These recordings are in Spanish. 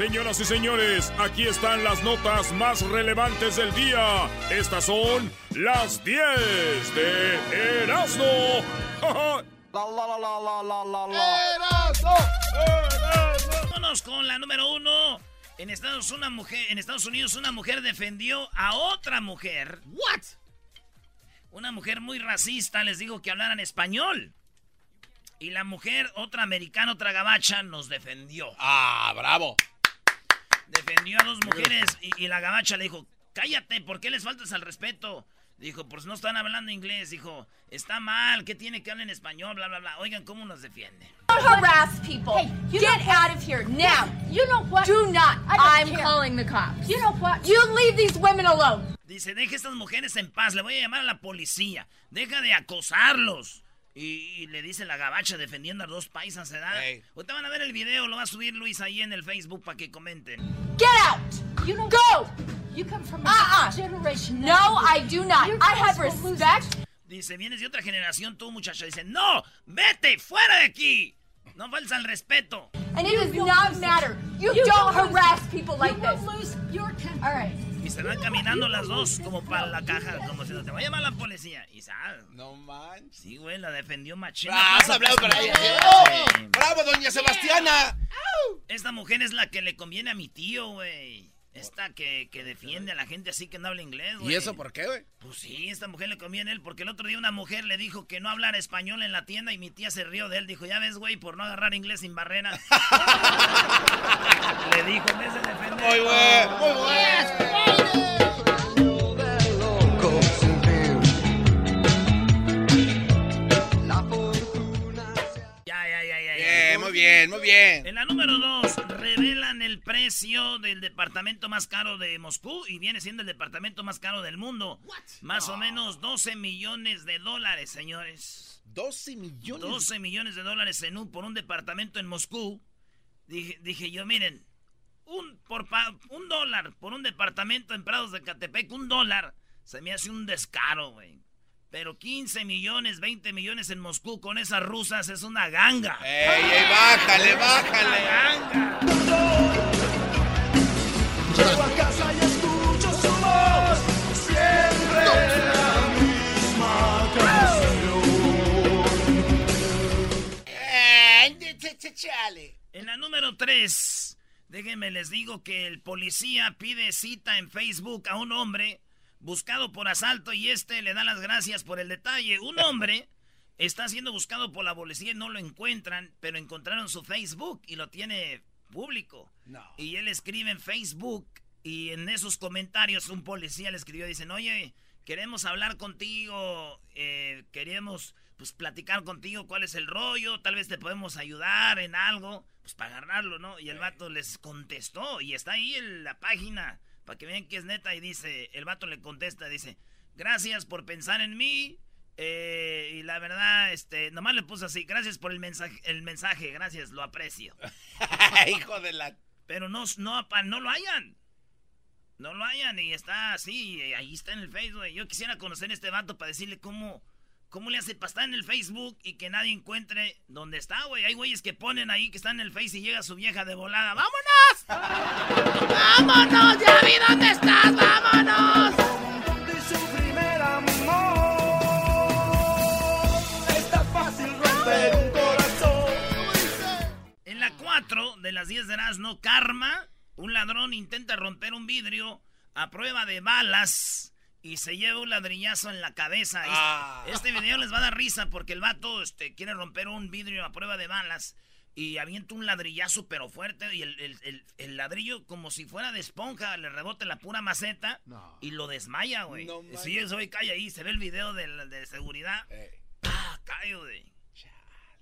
Señoras y señores, aquí están las notas más relevantes del día. Estas son las 10 de Erasmo. Vámonos con la número uno. En Estados, una mujer, en Estados Unidos una mujer defendió a otra mujer. What? Una mujer muy racista, les digo que hablaran español. Y la mujer, otra americana, otra gabacha, nos defendió. Ah, bravo defendió a dos mujeres y, la gabacha le dijo, cállate, ¿por qué les faltas al respeto? Dijo, pues no están hablando inglés. Dijo, está mal, ¿qué tiene que hablar en español? Bla, bla, bla. Oigan, ¿cómo nos defiende? Don't harass people. Hey, Get out of here now. You know what? Do not. I'm calling the cops. You know what? You leave these women alone. Dice, deje a estas mujeres en paz. Le voy a llamar a la policía. Deja de acosarlos. Y, le dice la gabacha defendiendo a dos paisas, ¿verdad? Hey. Ahorita van a ver el video, lo va a subir Luis ahí en el Facebook para que comenten. Get out! You don't go! You come from a uh -uh. generation. No, I do not. I have respect. Dice, vienes de otra generación tú, muchacha. Dice, no, vete, fuera de aquí. No falta el respeto. And it does not matter. You, you don't harass people like this. Lose your All right. Y se van caminando las dos como para la caja, como si no te vaya a llamar la policía. Y sal. No manches. Sí, güey, la defendió machina. ¡Bravo, hablado para ella! ¡Bravo, doña Sebastiana! Esta mujer es la que le conviene a mi tío, güey. Esta que, que, defiende a la gente así que no habla inglés, güey. ¿Y eso por qué, güey? Pues sí, esta mujer le conviene a él porque el otro día una mujer le dijo que no hablara español en la tienda y mi tía se rió de él. Dijo, ya ves, güey, por no agarrar inglés sin barrera. le dijo en vez de defender. Muy bueno, muy bueno. Bien. En la número dos, revelan el precio del departamento más caro de Moscú y viene siendo el departamento más caro del mundo. Más o menos 12 millones de dólares, señores. 12 millones. 12 millones de dólares en un, por un departamento en Moscú. Dije, dije yo, miren, un, por un dólar por un departamento en Prados de Catepec, un dólar, se me hace un descaro, güey. Pero 15 millones, 20 millones en Moscú con esas rusas es una ganga. ¡Ey, ey, bájale, bájale! ganga! Llego a casa y escucho su voz, siempre la misma canción. En la número 3, déjenme les digo que el policía pide cita en Facebook a un hombre buscado por asalto y este le da las gracias por el detalle. Un hombre está siendo buscado por la policía y no lo encuentran, pero encontraron su Facebook y lo tiene público. Y él escribe en Facebook y en esos comentarios un policía le escribió, dicen, oye, queremos hablar contigo, eh, queremos pues platicar contigo cuál es el rollo, tal vez te podemos ayudar en algo, pues para agarrarlo, ¿no? Y el vato les contestó y está ahí en la página para que vean que es neta. Y dice, el vato le contesta, dice, gracias por pensar en mí. Eh, y la verdad, este, nomás le puso así, gracias por el mensaje, el mensaje, gracias, lo aprecio. Hijo de la... Pero no, no, no lo hayan. No lo hayan y está así, ahí está en el Facebook. Yo quisiera conocer a este vato para decirle cómo, ¿Cómo le hace para estar en el Facebook y que nadie encuentre dónde está, güey? Hay güeyes que ponen ahí que están en el Face y llega su vieja de volada. ¡Vámonos! ¡Vámonos! ¡Ya vi dónde estás! ¡Vámonos! Su fácil romper un corazón En la 4 de las 10 de Erasmo, Karma, un ladrón intenta romper un vidrio a prueba de balas y se lleva un ladrillazo en la cabeza. Este, Ah. Este, video les va a dar risa porque el vato este, quiere romper un vidrio a prueba de balas y avienta un ladrillazo pero fuerte y el, el- el- el ladrillo como si fuera de esponja le rebota la pura maceta y lo desmaya, güey. No sí, eso hoy cae ahí, se ve el video de, la- de seguridad. Ah, cae, güey.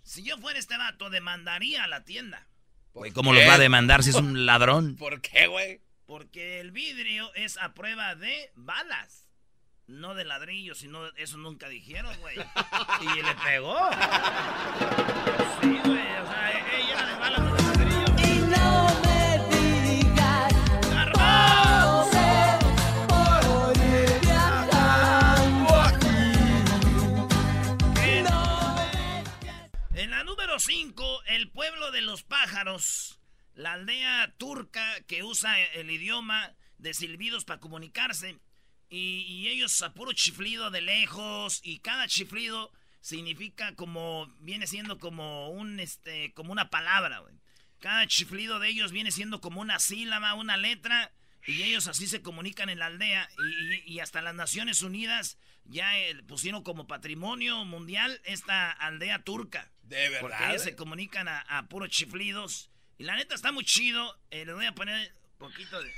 Si yo fuera este vato, demandaría a la tienda. Güey, ¿cómo los va a demandar si es un ladrón? ¿Por qué, güey? Porque el vidrio es a prueba de balas. No de ladrillo, sino eso nunca dijeron, güey. Y le pegó. Sí, güey. O sea, eh, ella de balas no de ladrillo. Y no me digas En la número 5, el pueblo de los pájaros. La aldea turca que usa el idioma de silbidos para comunicarse. Y, y ellos a puro chiflido de lejos. Y cada chiflido significa como. Viene siendo como un este. como una palabra, güey. Cada chiflido de ellos viene siendo como una sílaba, una letra. Y ellos así se comunican en la aldea. Y, y- y hasta las Naciones Unidas ya eh, pusieron como patrimonio mundial esta aldea turca. ¿De Porque verdad? ellos se comunican a, a puros chiflidos. Y la neta está muy chido. Eh, les voy a poner un poquito de.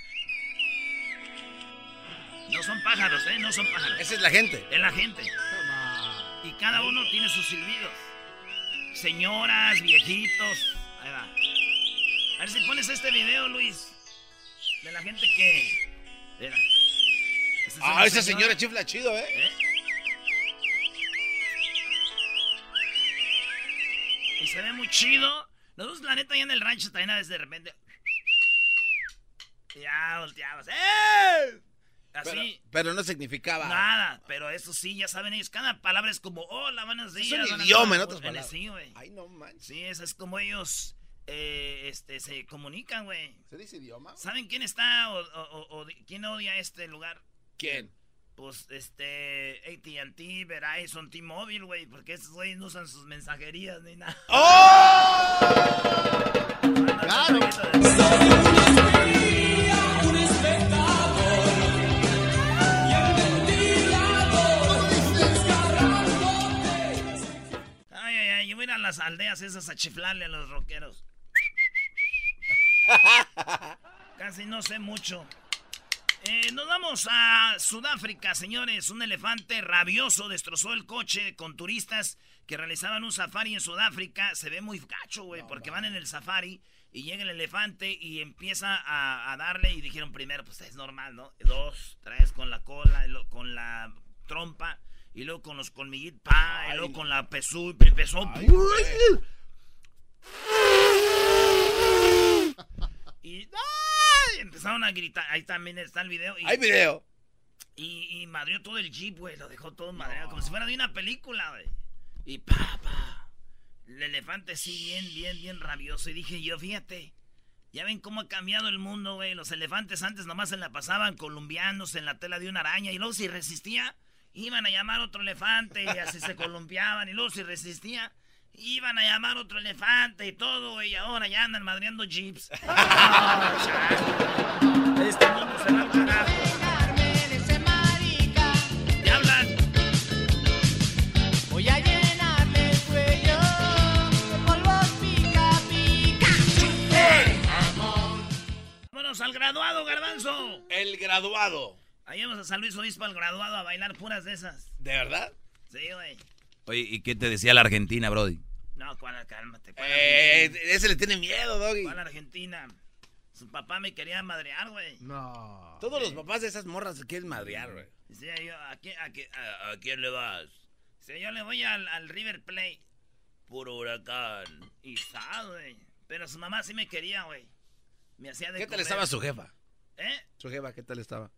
No son pájaros, ¿eh? No son pájaros. Esa es la gente. Es la gente. Y cada uno tiene sus silbidos. Señoras, viejitos. Ahí va. A ver si pones este video, Luis. De la gente que. Mira. Es Ah, esa señora chifla chido, ¿eh? ¿Eh? Y se ve muy chido. Nosotros, la neta, allá en el rancho también a veces de repente. Ya volteamos. ¡Eh! Pero, Así. pero no significaba. Nada, pero eso sí, ya saben ellos. Cada palabra es como, hola, buenos días. Es un idioma, en noches". otras palabras. Sí, güey. Ay, no manches. Sí, eso es como ellos eh, este, se comunican, güey. ¿Se dice idioma? ¿Saben quién está o, quién odia este lugar? ¿Quién? Pues, este, AT&T, Verizon, T-Mobile, güey, porque esos güeyes no usan sus mensajerías ni nada. ¡Claro! Aldeas esas a chiflarle a los rockeros. Casi no sé mucho. Eh, nos vamos a Sudáfrica, señores. Un elefante rabioso destrozó el coche con turistas que realizaban un safari en Sudáfrica. Se ve muy gacho, güey, porque van en el safari y llega el elefante y empieza a, a darle. Y dijeron primero, pues es normal, ¿no? Dos, tres con la cola, con la trompa, y luego con los colmillitos, pa, y luego con la pesú, empezó. Y ¡ay! empezaron a gritar. Ahí también está el video. Y, Hay video. y, y madrió todo el jeep, güey. Lo dejó todo madreado. Como si fuera de una película, güey. Y pa, pa. El elefante sí, bien, bien, bien rabioso. Y dije yo, fíjate. Ya ven cómo ha cambiado el mundo, güey. Los elefantes antes nomás se la pasaban columpiándose en la tela de una araña. Y luego si resistía, iban a llamar otro elefante. Y así se columpiaban. Y luego si resistía, iban a llamar otro elefante y todo. Y ahora ya andan madreando jeeps. Chale. este mundo se va carajo. ¿Qué hablan? Voy a llenarme el cuello de polvos pica pica. Vámonos al graduado, garbanzo. El graduado. Ahí vamos a San Luis Obispo al graduado a bailar puras de esas. ¿De verdad? Sí, güey. Oye, ¿y qué te decía la Argentina, Brody? No, ¿cuál? Cálmate. ¿Cuál, Eh, ese le tiene miedo, Doggy. ¿Cuál Argentina? Su papá me quería madrear, güey. No. Todos los papás de esas morras se quieren madrear, güey. Decía yo, ¿a quién, a, quién- a- a quién le vas? Decía, yo le voy al, al River Plate. Puro huracán. Y güey. Pero su mamá sí me quería, güey. Me hacía de ¿Qué tal estaba su jefa? ¿Eh? Su jefa, ¿qué tal estaba?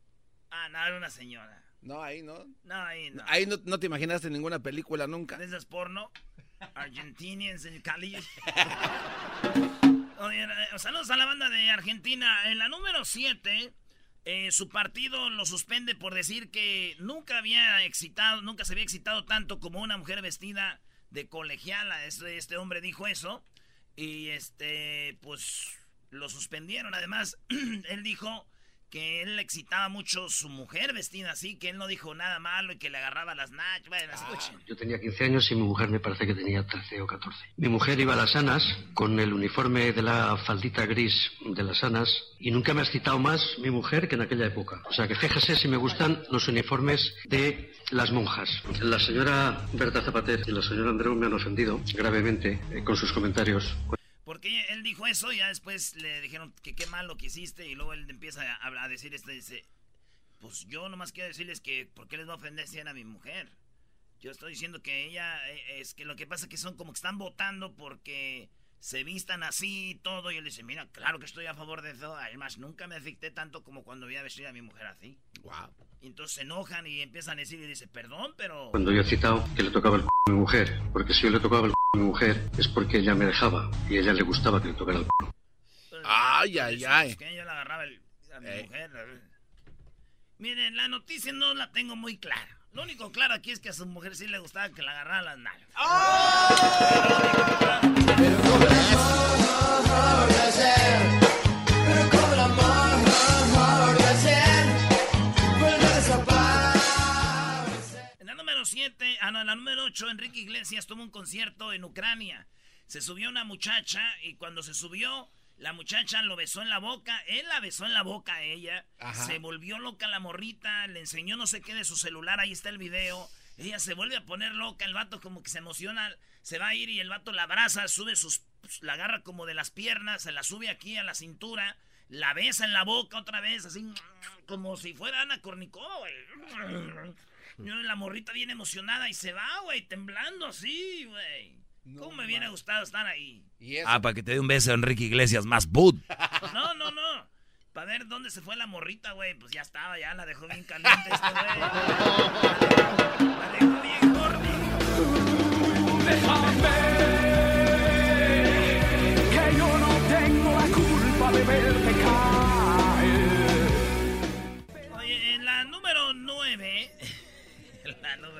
Ah, no, era una señora. No, ahí no. No, ahí no. Ahí no, no te imaginaste ninguna película nunca. ¿De esas porno? Argentinians en Cali. Eh, saludos a la banda de Argentina. En la número 7, su partido lo suspende por decir que nunca había excitado, nunca se había excitado tanto como una mujer vestida de colegiala. Este, este hombre dijo eso. Y este, pues, lo suspendieron. Además, él dijo que él le excitaba mucho su mujer vestida así, que él no dijo nada malo y que le agarraba las nachas. Bueno, escuchen. Yo tenía 15 años y mi mujer me parece que tenía 13 o 14. Mi mujer iba a las Anas con el uniforme de la faldita gris de las Anas y nunca me ha excitado más mi mujer que en aquella época. O sea que fíjese si me gustan los uniformes de las monjas. La señora Berta Zapater y la señora Andreu me han ofendido gravemente eh, con sus comentarios. Él dijo eso y ya después le dijeron que qué mal lo que hiciste y luego él empieza a, decir esto dice, pues yo nomás quiero decirles que ¿por qué les va a ofender si era mi mujer? Yo estoy diciendo que ella eh, es que lo que pasa es que son como que están votando porque se vistan así y todo y él dice, mira, claro que estoy a favor de eso, además nunca me afecté tanto como cuando vi a vestir a mi mujer así. Wow. Y entonces se enojan y empiezan a decir y dice, perdón, pero... Cuando yo he citado que le tocaba el c a mi mujer, porque si yo le tocaba el c a mi mujer es porque ella me dejaba y a ella le gustaba que le tocara el c Ay, ay, ay. Es que yo le agarraba el, a mi mujer. Miren, la noticia no la tengo muy clara. Lo único claro aquí es que a su mujer sí le gustaba que le agarraran las nalgas. En 7, ah no, la número 8, Enrique Iglesias tuvo un concierto en Ucrania. Se subió una muchacha y cuando se subió, la muchacha lo besó en la boca, él la besó en la boca a ella, Ajá. se volvió loca la morrita, le enseñó no sé qué de su celular, ahí está el video. Ella se vuelve a poner loca, el vato como que se emociona, se va a ir y el vato la abraza, sube sus, la agarra como de las piernas, se la sube aquí a la cintura, la besa en la boca otra vez, así como si fuera Ana Cornicó, güey. La morrita bien emocionada y se va, güey, temblando así, güey. ¿Cómo me hubiera gustado estar ahí? Ah, para que te dé un beso Enrique Iglesias más bud. No, no, no. Para ver dónde se fue la morrita, güey. Pues ya estaba, ya la dejó bien caliente este güey. La dejó bien horny. que yo no tengo la culpa de verte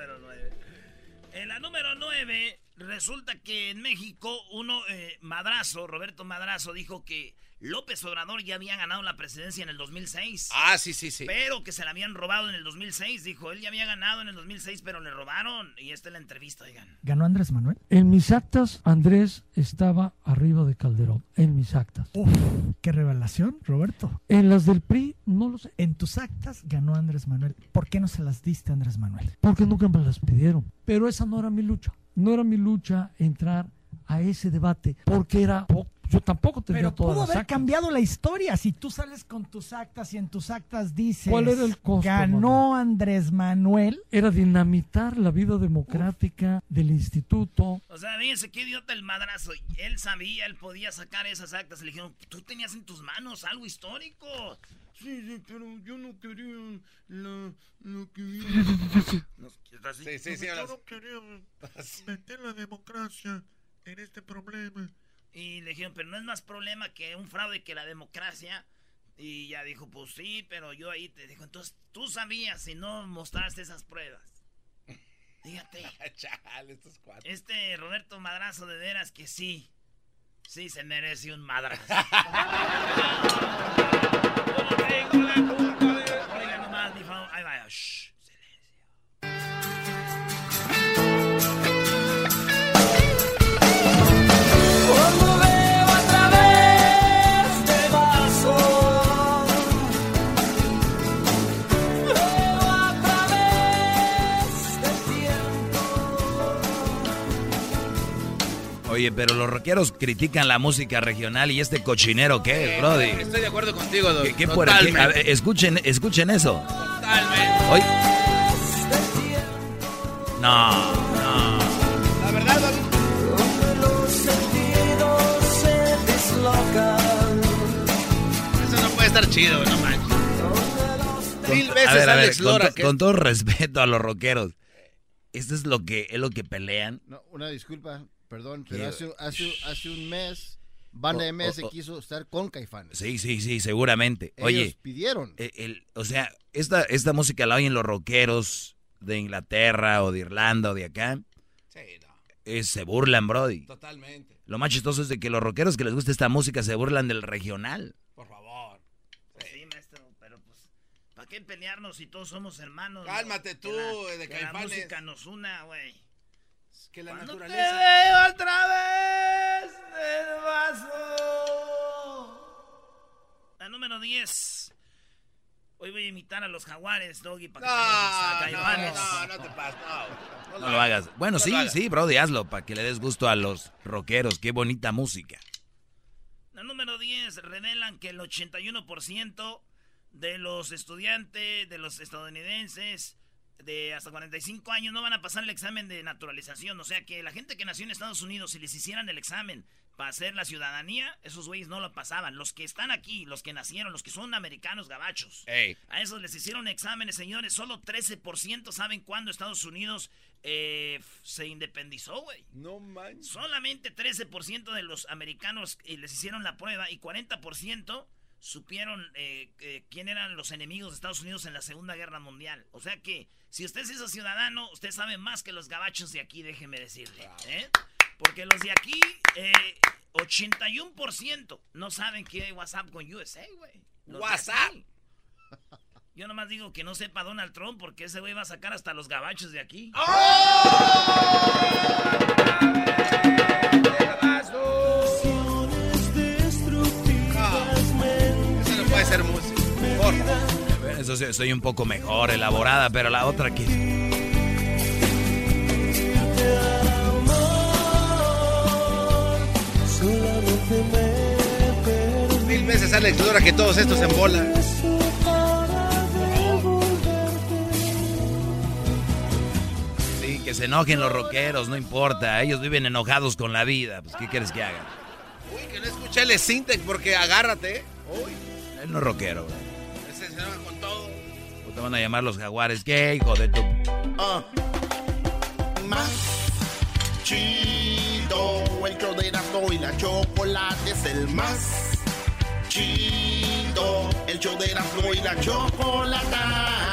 número 9. En la número 9, resulta que en México, uno, eh, Madrazo, Roberto Madrazo, dijo que López Obrador ya había ganado la presidencia en el 2006. Ah, sí, sí, sí. Pero que se la habían robado en el 2006. Dijo, él ya había ganado en el 2006, pero le robaron. Y esta es la entrevista, oigan. ¿Ganó Andrés Manuel? En mis actas, Andrés estaba arriba de Calderón. En mis actas. Uf, qué revelación, Roberto. En las del PRI, no lo sé. En tus actas ganó Andrés Manuel. ¿Por qué no se las diste a Andrés Manuel? Porque nunca me las pidieron. Pero esa no era mi lucha. No era mi lucha entrar a ese debate. Porque era. po- Yo tampoco tenía Pero todas pudo las haber actas. cambiado la historia. Si tú sales con tus actas y en tus actas dices ¿Cuál era el costo, ganó Andrés Manuel. Era dinamitar la vida democrática del instituto. O sea, fíjense qué idiota el madrazo. Él sabía, él podía sacar esas actas. Le dijeron, tú tenías en tus manos algo histórico. Sí, sí, pero yo no quería lo, lo que... No. Sí, sí, sí. Yo no quería meter la democracia en este problema. Y le dijeron, pero no es más problema que un fraude que la democracia. Y ya dijo, pues sí, pero yo ahí te dijo, entonces tú sabías y no mostraste esas pruebas. Fíjate. Chale, estos cuatro. Este Roberto Madrazo de veras que sí. Sí se merece un madrazo. Oye, pero los rockeros critican la música regional y este cochinero, ¿qué es, Brody? Estoy de acuerdo contigo, Doc. ¿Qué, qué puerca- Totalmente. a ver, escuchen, escuchen eso. Totalmente. Oye. No, no. La verdad, Doc. Los sentidos se dislocan. Eso no puede estar chido, no manches. Mil Con- veces a ver, a ver, Alex con, Lora. to- que- con todo respeto a los rockeros. Esto es lo que es lo que pelean. No, una disculpa, perdón, ¿Qué? pero hace, hace, hace un mes, Banda Oh, MS oh, oh. quiso estar con Caifanes. Sí, sí, sí, seguramente. Ellos Oye, pidieron. eh, el- o sea, esta, esta música la oyen los rockeros de Inglaterra o de Irlanda o de acá. Sí, no. eh, se burlan, Brody. Totalmente. Lo más chistoso es de que los rockeros que les gusta esta música se burlan del regional. Por favor. Sí, maestro, pero pues, ¿para qué pelearnos si todos somos hermanos? Cálmate no? tú, Que la- eh, de que la Caifanes. música nos una, güey. Que la Cuando te naturaleza. veo otra vez del vaso. La número 10. Hoy voy a imitar a los jaguares, Doggy, para que No, a no, no, no te pases, no. No lo hagas. Bueno, No sí, sí, Brody, hazlo para que le des gusto a los rockeros. Qué bonita música. La número 10 revelan que el 81% de los estudiantes, de los estadounidenses de hasta 45 años no van a pasar el examen de naturalización. O sea que la gente que nació en Estados Unidos, si les hicieran el examen para hacer la ciudadanía, esos güeyes no lo pasaban. Los que están aquí, los que nacieron, los que son americanos gabachos. Ey. A esos les hicieron exámenes, señores. Solo 13% saben cuándo Estados Unidos eh, se independizó, güey. No manches. Solamente 13% de los americanos eh, les hicieron la prueba y 40% supieron eh, eh, quién eran los enemigos de Estados Unidos en la Segunda Guerra Mundial. O sea que si usted se hizo ciudadano, usted sabe más que los gabachos de aquí, déjeme decirle. ¿eh? Porque los de aquí, eh, 81% no saben que hay WhatsApp con USA, güey. WhatsApp. Yo nomás digo que no sepa Donald Trump porque ese güey va a sacar hasta los gabachos de aquí. Eso música. Por favor. Eso sí, soy un poco mejor elaborada, pero la otra que... Mil veces Alex Lora que todos estos en bola. Sí, que se enojen los rockeros, no importa. Ellos viven enojados con la vida. Pues, ¿qué quieres que hagan? Uy, que no escuché el Sintec porque agárrate. ¿eh? Uy, Él no es rockero, bro. ese se enoja con todo. O te van a llamar los jaguares. ¿Qué, hijo de tu...? Ah. Más chido, el show de Erasmo y la chocolate es el más chido, el show de Erasmo y la chocolate.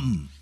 come.